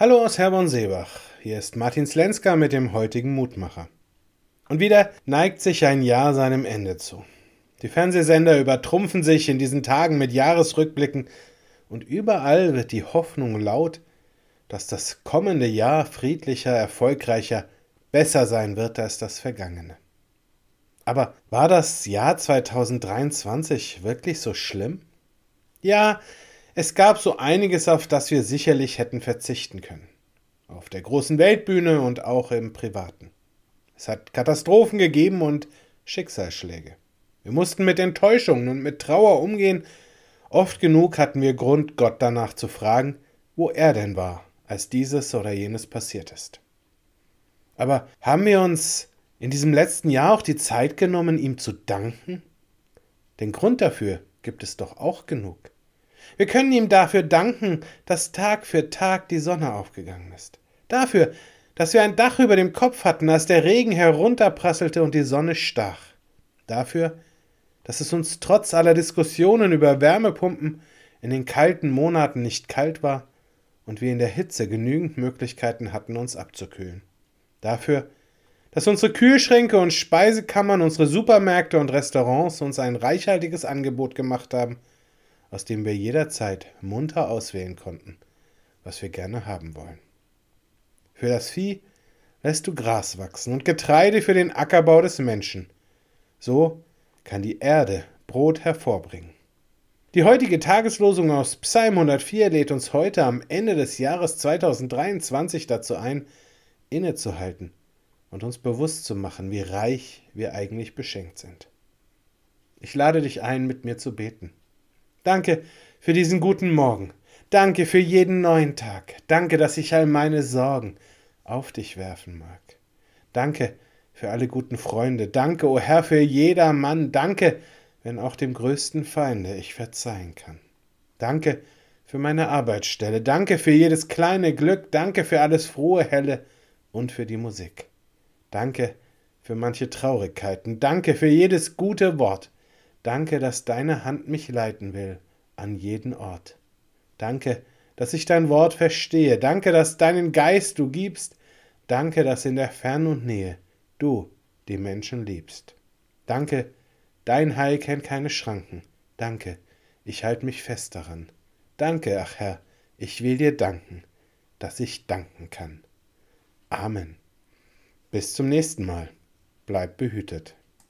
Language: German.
Hallo aus Herborn-Seebach. Hier ist Martin Slenska mit dem heutigen Mutmacher. Und wieder neigt sich ein Jahr seinem Ende zu. Die Fernsehsender übertrumpfen sich in diesen Tagen mit Jahresrückblicken und überall wird die Hoffnung laut, dass das kommende Jahr friedlicher, erfolgreicher, besser sein wird als das vergangene. Aber war das Jahr 2023 wirklich so schlimm? Ja, es gab so einiges, auf das wir sicherlich hätten verzichten können. Auf der großen Weltbühne und auch im Privaten. Es hat Katastrophen gegeben und Schicksalsschläge. Wir mussten mit Enttäuschungen und mit Trauer umgehen. Oft genug hatten wir Grund, Gott danach zu fragen, wo er denn war, als dieses oder jenes passiert ist. Aber haben wir uns in diesem letzten Jahr auch die Zeit genommen, ihm zu danken? Den Grund dafür gibt es doch auch genug. Wir können ihm dafür danken, dass Tag für Tag die Sonne aufgegangen ist. Dafür, dass wir ein Dach über dem Kopf hatten, als der Regen herunterprasselte und die Sonne stach. Dafür, dass es uns trotz aller Diskussionen über Wärmepumpen in den kalten Monaten nicht kalt war und wir in der Hitze genügend Möglichkeiten hatten, uns abzukühlen. Dafür, dass unsere Kühlschränke und Speisekammern, unsere Supermärkte und Restaurants uns ein reichhaltiges Angebot gemacht haben, aus dem wir jederzeit munter auswählen konnten, was wir gerne haben wollen. Für das Vieh lässt du Gras wachsen und Getreide für den Ackerbau des Menschen. So kann die Erde Brot hervorbringen. Die heutige Tageslosung aus Psalm 104 lädt uns heute am Ende des Jahres 2023 dazu ein, innezuhalten und uns bewusst zu machen, wie reich wir eigentlich beschenkt sind. Ich lade dich ein, mit mir zu beten. Danke für diesen guten Morgen. Danke für jeden neuen Tag. Danke, dass ich all meine Sorgen auf dich werfen mag. Danke für alle guten Freunde. Danke, o oh Herr, für jeder Mann. Danke, wenn auch dem größten Feinde ich verzeihen kann. Danke für meine Arbeitsstelle. Danke für jedes kleine Glück. Danke für alles frohe Helle und für die Musik. Danke für manche Traurigkeiten. Danke für jedes gute Wort. Danke, dass deine Hand mich leiten will an jeden Ort. Danke, dass ich dein Wort verstehe. Danke, dass deinen Geist du gibst. Danke, dass in der Fern und Nähe du die Menschen liebst. Danke, dein Heil kennt keine Schranken. Danke, ich halte mich fest daran. Danke, ach Herr, ich will dir danken, dass ich danken kann. Amen. Bis zum nächsten Mal. Bleib behütet.